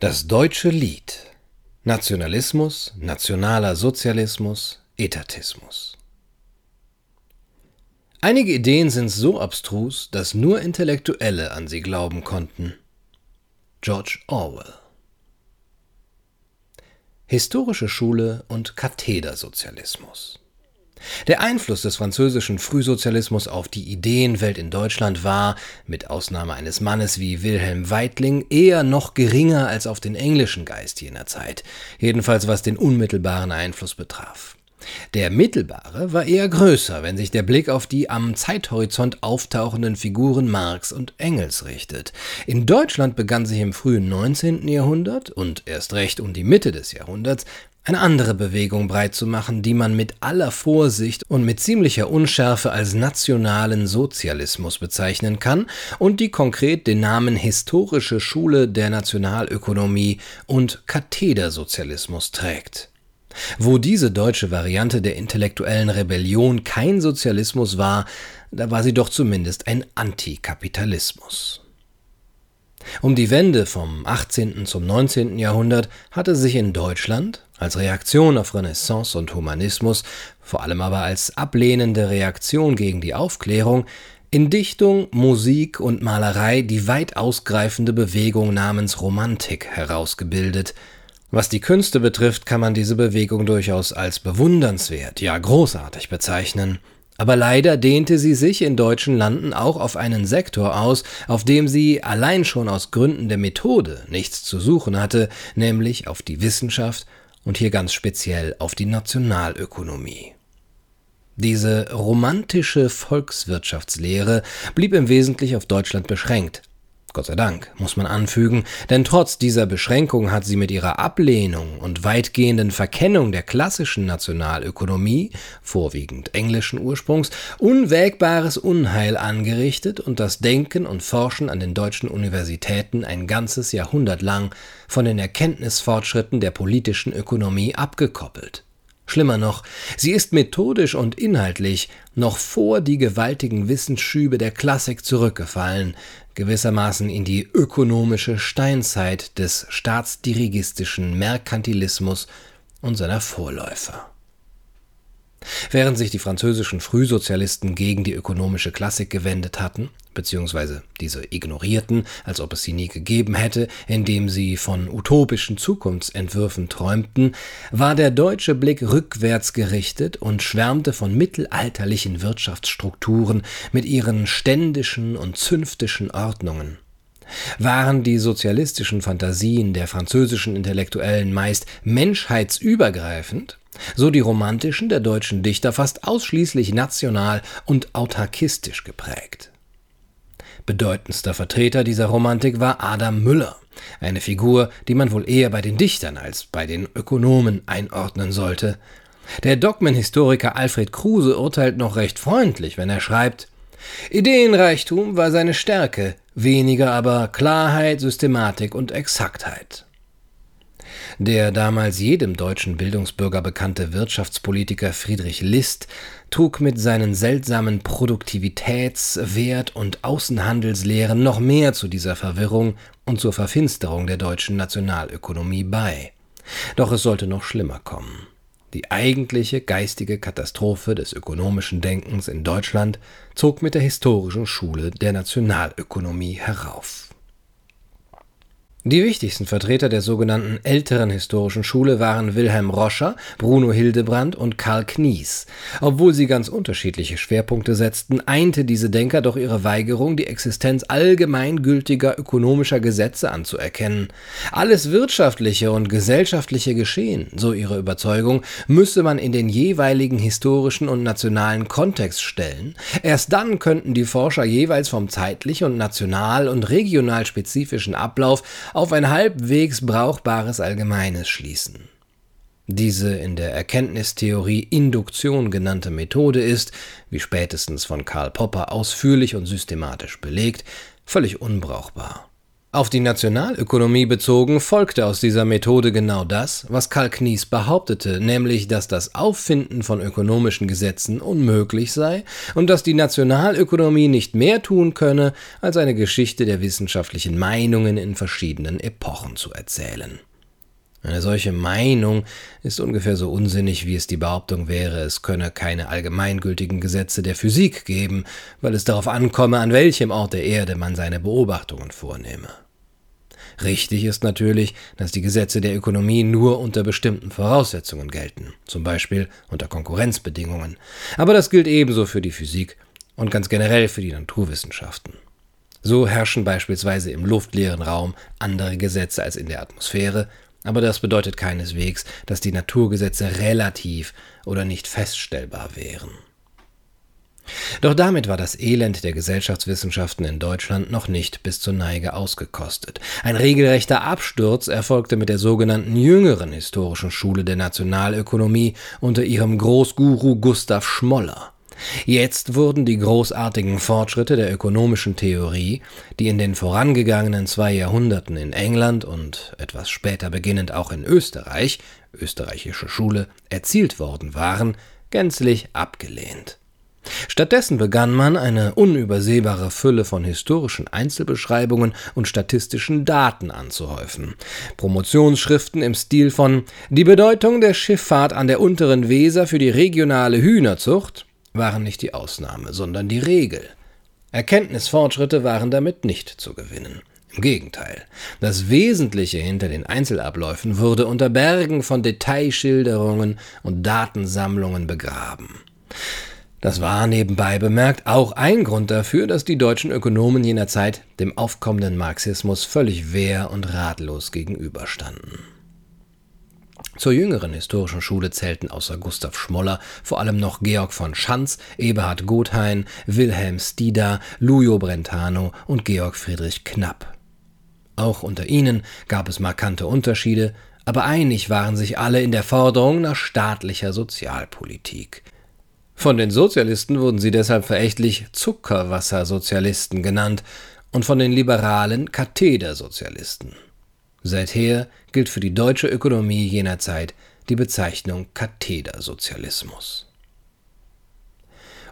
Das deutsche Lied. Nationalismus, nationaler Sozialismus, Etatismus. Einige Ideen sind so abstrus, dass nur Intellektuelle an sie glauben konnten. George Orwell. Historische Schule und Kathedersozialismus. Der Einfluss des französischen Frühsozialismus auf die Ideenwelt in Deutschland war, mit Ausnahme eines Mannes wie Wilhelm Weitling, eher noch geringer als auf den englischen Geist jener Zeit, jedenfalls was den unmittelbaren Einfluss betraf. Der mittelbare war eher größer, wenn sich der Blick auf die am Zeithorizont auftauchenden Figuren Marx und Engels richtet. In Deutschland begann sich im frühen 19. Jahrhundert und erst recht um die Mitte des Jahrhunderts eine andere Bewegung breit zu machen, die man mit aller Vorsicht und mit ziemlicher Unschärfe als nationalen Sozialismus bezeichnen kann und die konkret den Namen Historische Schule der Nationalökonomie und Kathedersozialismus trägt. Wo diese deutsche Variante der intellektuellen Rebellion kein Sozialismus war, da war sie doch zumindest ein Antikapitalismus. Um die Wende vom 18. zum 19. Jahrhundert hatte sich in Deutschland, als Reaktion auf Renaissance und Humanismus, vor allem aber als ablehnende Reaktion gegen die Aufklärung, in Dichtung, Musik und Malerei die weit ausgreifende Bewegung namens Romantik herausgebildet. Was die Künste betrifft, kann man diese Bewegung durchaus als bewundernswert, ja großartig bezeichnen. Aber leider dehnte sie sich in deutschen Landen auch auf einen Sektor aus, auf dem sie allein schon aus Gründen der Methode nichts zu suchen hatte, nämlich auf die Wissenschaft und hier ganz speziell auf die Nationalökonomie. Diese romantische Volkswirtschaftslehre blieb im Wesentlichen auf Deutschland beschränkt, Gott sei Dank, muss man anfügen, denn trotz dieser Beschränkung hat sie mit ihrer Ablehnung und weitgehenden Verkennung der klassischen Nationalökonomie, vorwiegend englischen Ursprungs, unwägbares Unheil angerichtet und das Denken und Forschen an den deutschen Universitäten ein ganzes Jahrhundert lang von den Erkenntnisfortschritten der politischen Ökonomie abgekoppelt. Schlimmer noch, sie ist methodisch und inhaltlich noch vor die gewaltigen Wissensschübe der Klassik zurückgefallen, gewissermaßen in die ökonomische Steinzeit des staatsdirigistischen Merkantilismus und seiner Vorläufer. Während sich die französischen Frühsozialisten gegen die ökonomische Klassik gewendet hatten, beziehungsweise diese ignorierten, als ob es sie nie gegeben hätte, indem sie von utopischen Zukunftsentwürfen träumten, war der deutsche Blick rückwärts gerichtet und schwärmte von mittelalterlichen Wirtschaftsstrukturen mit ihren ständischen und zünftischen Ordnungen. Waren die sozialistischen Fantasien der französischen Intellektuellen meist menschheitsübergreifend, so die romantischen der deutschen Dichter fast ausschließlich national und autarkistisch geprägt. Bedeutendster Vertreter dieser Romantik war Adam Müller, eine Figur, die man wohl eher bei den Dichtern als bei den Ökonomen einordnen sollte. Der Dogmenhistoriker Alfred Kruse urteilt noch recht freundlich, wenn er schreibt Ideenreichtum war seine Stärke, weniger aber Klarheit, Systematik und Exaktheit. Der damals jedem deutschen Bildungsbürger bekannte Wirtschaftspolitiker Friedrich List trug mit seinen seltsamen Produktivitäts-, Wert- und Außenhandelslehren noch mehr zu dieser Verwirrung und zur Verfinsterung der deutschen Nationalökonomie bei. Doch es sollte noch schlimmer kommen. Die eigentliche geistige Katastrophe des ökonomischen Denkens in Deutschland zog mit der historischen Schule der Nationalökonomie herauf. Die wichtigsten Vertreter der sogenannten älteren historischen Schule waren Wilhelm Roscher, Bruno Hildebrand und Karl Knies. Obwohl sie ganz unterschiedliche Schwerpunkte setzten, einte diese Denker doch ihre Weigerung, die Existenz allgemeingültiger ökonomischer Gesetze anzuerkennen. Alles wirtschaftliche und gesellschaftliche Geschehen, so ihre Überzeugung, müsse man in den jeweiligen historischen und nationalen Kontext stellen. Erst dann könnten die Forscher jeweils vom zeitlich und national und regional spezifischen Ablauf auf ein halbwegs brauchbares Allgemeines schließen. Diese in der Erkenntnistheorie Induktion genannte Methode ist, wie spätestens von Karl Popper ausführlich und systematisch belegt, völlig unbrauchbar. Auf die Nationalökonomie bezogen folgte aus dieser Methode genau das, was Karl Knies behauptete, nämlich dass das Auffinden von ökonomischen Gesetzen unmöglich sei und dass die Nationalökonomie nicht mehr tun könne, als eine Geschichte der wissenschaftlichen Meinungen in verschiedenen Epochen zu erzählen. Eine solche Meinung ist ungefähr so unsinnig, wie es die Behauptung wäre, es könne keine allgemeingültigen Gesetze der Physik geben, weil es darauf ankomme, an welchem Ort der Erde man seine Beobachtungen vornehme. Richtig ist natürlich, dass die Gesetze der Ökonomie nur unter bestimmten Voraussetzungen gelten, zum Beispiel unter Konkurrenzbedingungen, aber das gilt ebenso für die Physik und ganz generell für die Naturwissenschaften. So herrschen beispielsweise im luftleeren Raum andere Gesetze als in der Atmosphäre aber das bedeutet keineswegs, dass die Naturgesetze relativ oder nicht feststellbar wären. Doch damit war das Elend der Gesellschaftswissenschaften in Deutschland noch nicht bis zur Neige ausgekostet. Ein regelrechter Absturz erfolgte mit der sogenannten jüngeren historischen Schule der Nationalökonomie unter ihrem Großguru Gustav Schmoller. Jetzt wurden die großartigen Fortschritte der ökonomischen Theorie, die in den vorangegangenen zwei Jahrhunderten in England und etwas später beginnend auch in Österreich österreichische Schule erzielt worden waren, gänzlich abgelehnt. Stattdessen begann man, eine unübersehbare Fülle von historischen Einzelbeschreibungen und statistischen Daten anzuhäufen. Promotionsschriften im Stil von Die Bedeutung der Schifffahrt an der unteren Weser für die regionale Hühnerzucht waren nicht die Ausnahme, sondern die Regel. Erkenntnisfortschritte waren damit nicht zu gewinnen. Im Gegenteil, das Wesentliche hinter den Einzelabläufen wurde unter Bergen von Detailschilderungen und Datensammlungen begraben. Das war nebenbei bemerkt auch ein Grund dafür, dass die deutschen Ökonomen jener Zeit dem aufkommenden Marxismus völlig wehr und ratlos gegenüberstanden. Zur jüngeren historischen Schule zählten außer Gustav Schmoller vor allem noch Georg von Schanz, Eberhard Gothain, Wilhelm Stida, Lujo Brentano und Georg Friedrich Knapp. Auch unter ihnen gab es markante Unterschiede, aber einig waren sich alle in der Forderung nach staatlicher Sozialpolitik. Von den Sozialisten wurden sie deshalb verächtlich Zuckerwassersozialisten genannt und von den Liberalen Kathedersozialisten. Seither gilt für die deutsche Ökonomie jener Zeit die Bezeichnung Kathedersozialismus.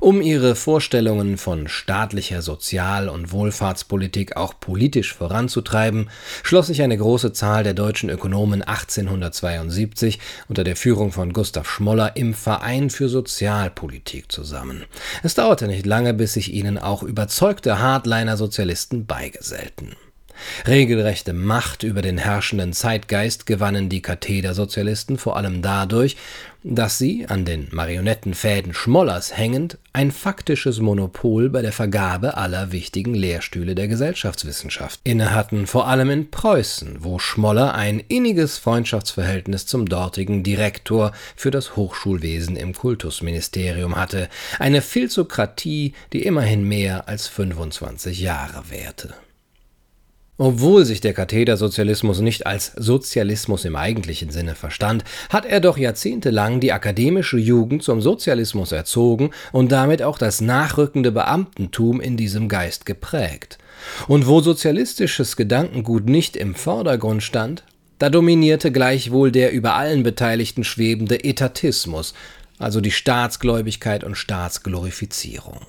Um ihre Vorstellungen von staatlicher Sozial- und Wohlfahrtspolitik auch politisch voranzutreiben, schloss sich eine große Zahl der deutschen Ökonomen 1872 unter der Führung von Gustav Schmoller im Verein für Sozialpolitik zusammen. Es dauerte nicht lange, bis sich ihnen auch überzeugte Hardliner-Sozialisten beigesellten. Regelrechte Macht über den herrschenden Zeitgeist gewannen die Kathedersozialisten vor allem dadurch, dass sie, an den Marionettenfäden Schmollers hängend, ein faktisches Monopol bei der Vergabe aller wichtigen Lehrstühle der Gesellschaftswissenschaft innehatten, vor allem in Preußen, wo Schmoller ein inniges Freundschaftsverhältnis zum dortigen Direktor für das Hochschulwesen im Kultusministerium hatte, eine Philosokratie, die immerhin mehr als 25 Jahre währte. Obwohl sich der Kathedersozialismus nicht als Sozialismus im eigentlichen Sinne verstand, hat er doch jahrzehntelang die akademische Jugend zum Sozialismus erzogen und damit auch das nachrückende Beamtentum in diesem Geist geprägt. Und wo sozialistisches Gedankengut nicht im Vordergrund stand, da dominierte gleichwohl der über allen Beteiligten schwebende Etatismus, also die Staatsgläubigkeit und Staatsglorifizierung.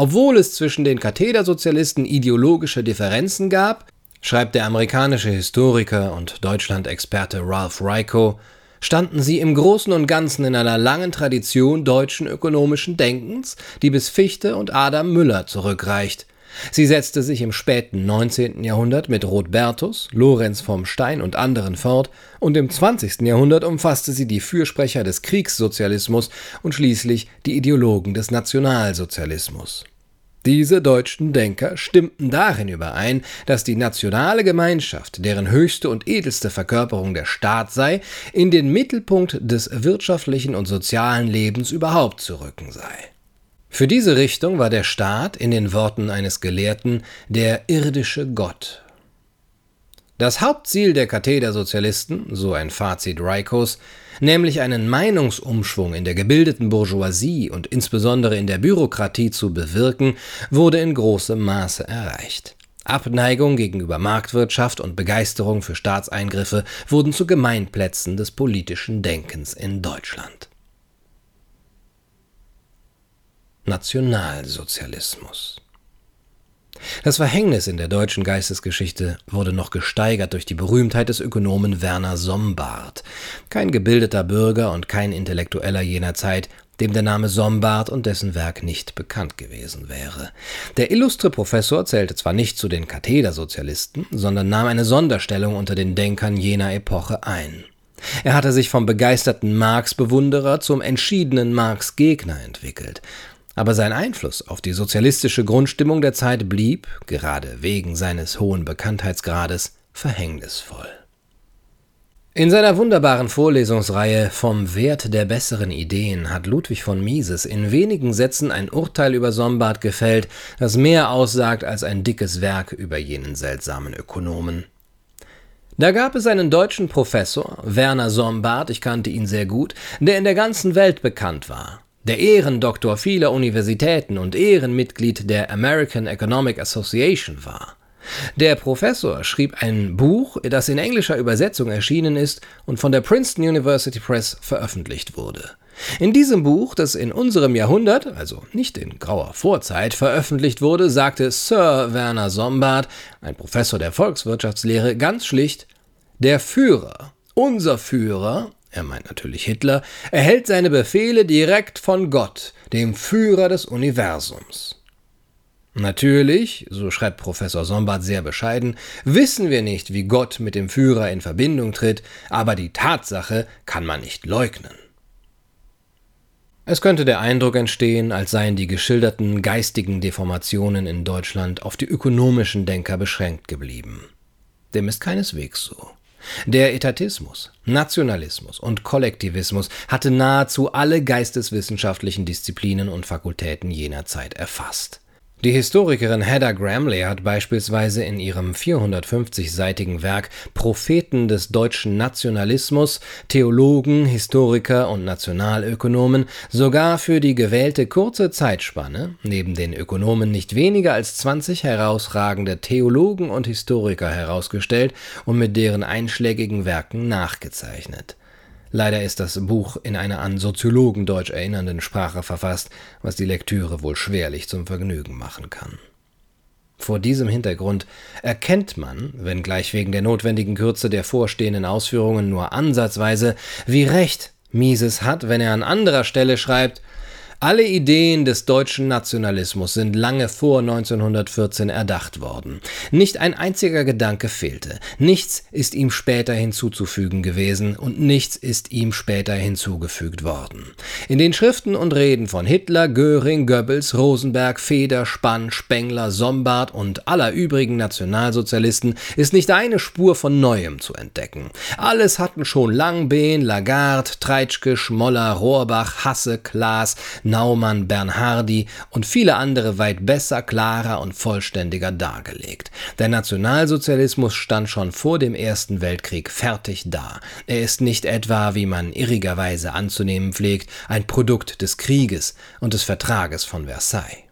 Obwohl es zwischen den Kathedersozialisten ideologische Differenzen gab, schreibt der amerikanische Historiker und Deutschland-Experte Ralph Ryko, standen sie im Großen und Ganzen in einer langen Tradition deutschen ökonomischen Denkens, die bis Fichte und Adam Müller zurückreicht, Sie setzte sich im späten 19. Jahrhundert mit Rothbertus, Lorenz vom Stein und anderen fort, und im 20. Jahrhundert umfasste sie die Fürsprecher des Kriegssozialismus und schließlich die Ideologen des Nationalsozialismus. Diese deutschen Denker stimmten darin überein, dass die nationale Gemeinschaft, deren höchste und edelste Verkörperung der Staat sei, in den Mittelpunkt des wirtschaftlichen und sozialen Lebens überhaupt zu rücken sei. Für diese Richtung war der Staat in den Worten eines Gelehrten der irdische Gott. Das Hauptziel der Kathedersozialisten, so ein Fazit Reikos, nämlich einen Meinungsumschwung in der gebildeten Bourgeoisie und insbesondere in der Bürokratie zu bewirken, wurde in großem Maße erreicht. Abneigung gegenüber Marktwirtschaft und Begeisterung für Staatseingriffe wurden zu Gemeinplätzen des politischen Denkens in Deutschland. Nationalsozialismus das Verhängnis in der deutschen Geistesgeschichte wurde noch gesteigert durch die Berühmtheit des Ökonomen Werner Sombart, kein gebildeter Bürger und kein Intellektueller jener Zeit, dem der Name Sombart und dessen Werk nicht bekannt gewesen wäre. Der illustre Professor zählte zwar nicht zu den Kathedersozialisten, sondern nahm eine Sonderstellung unter den Denkern jener Epoche ein. Er hatte sich vom begeisterten Marx-Bewunderer zum entschiedenen Marx-Gegner entwickelt. Aber sein Einfluss auf die sozialistische Grundstimmung der Zeit blieb, gerade wegen seines hohen Bekanntheitsgrades, verhängnisvoll. In seiner wunderbaren Vorlesungsreihe Vom Wert der besseren Ideen hat Ludwig von Mises in wenigen Sätzen ein Urteil über Sombart gefällt, das mehr aussagt als ein dickes Werk über jenen seltsamen Ökonomen. Da gab es einen deutschen Professor, Werner Sombart, ich kannte ihn sehr gut, der in der ganzen Welt bekannt war der Ehrendoktor vieler Universitäten und Ehrenmitglied der American Economic Association war. Der Professor schrieb ein Buch, das in englischer Übersetzung erschienen ist und von der Princeton University Press veröffentlicht wurde. In diesem Buch, das in unserem Jahrhundert, also nicht in grauer Vorzeit, veröffentlicht wurde, sagte Sir Werner Sombart, ein Professor der Volkswirtschaftslehre, ganz schlicht, der Führer, unser Führer, er meint natürlich Hitler, erhält seine Befehle direkt von Gott, dem Führer des Universums. Natürlich, so schreibt Professor Sombart sehr bescheiden, wissen wir nicht, wie Gott mit dem Führer in Verbindung tritt, aber die Tatsache kann man nicht leugnen. Es könnte der Eindruck entstehen, als seien die geschilderten geistigen Deformationen in Deutschland auf die ökonomischen Denker beschränkt geblieben. Dem ist keineswegs so. Der Etatismus, Nationalismus und Kollektivismus hatte nahezu alle geisteswissenschaftlichen Disziplinen und Fakultäten jener Zeit erfasst. Die Historikerin Hedda Gramley hat beispielsweise in ihrem 450-seitigen Werk Propheten des deutschen Nationalismus Theologen, Historiker und Nationalökonomen sogar für die gewählte kurze Zeitspanne neben den Ökonomen nicht weniger als 20 herausragende Theologen und Historiker herausgestellt und mit deren einschlägigen Werken nachgezeichnet Leider ist das Buch in einer an Soziologendeutsch erinnernden Sprache verfasst, was die Lektüre wohl schwerlich zum Vergnügen machen kann. Vor diesem Hintergrund erkennt man, wenngleich wegen der notwendigen Kürze der vorstehenden Ausführungen nur ansatzweise, wie recht Mises hat, wenn er an anderer Stelle schreibt, alle Ideen des deutschen Nationalismus sind lange vor 1914 erdacht worden. Nicht ein einziger Gedanke fehlte. Nichts ist ihm später hinzuzufügen gewesen und nichts ist ihm später hinzugefügt worden. In den Schriften und Reden von Hitler, Göring, Goebbels, Rosenberg, Feder, Spann, Spengler, Sombart und aller übrigen Nationalsozialisten ist nicht eine Spur von Neuem zu entdecken. Alles hatten schon Langbehn, Lagarde, Treitschke, Schmoller, Rohrbach, Hasse, Klaas, Naumann, Bernhardi und viele andere weit besser, klarer und vollständiger dargelegt. Der Nationalsozialismus stand schon vor dem Ersten Weltkrieg fertig da. Er ist nicht etwa, wie man irrigerweise anzunehmen pflegt, ein Produkt des Krieges und des Vertrages von Versailles.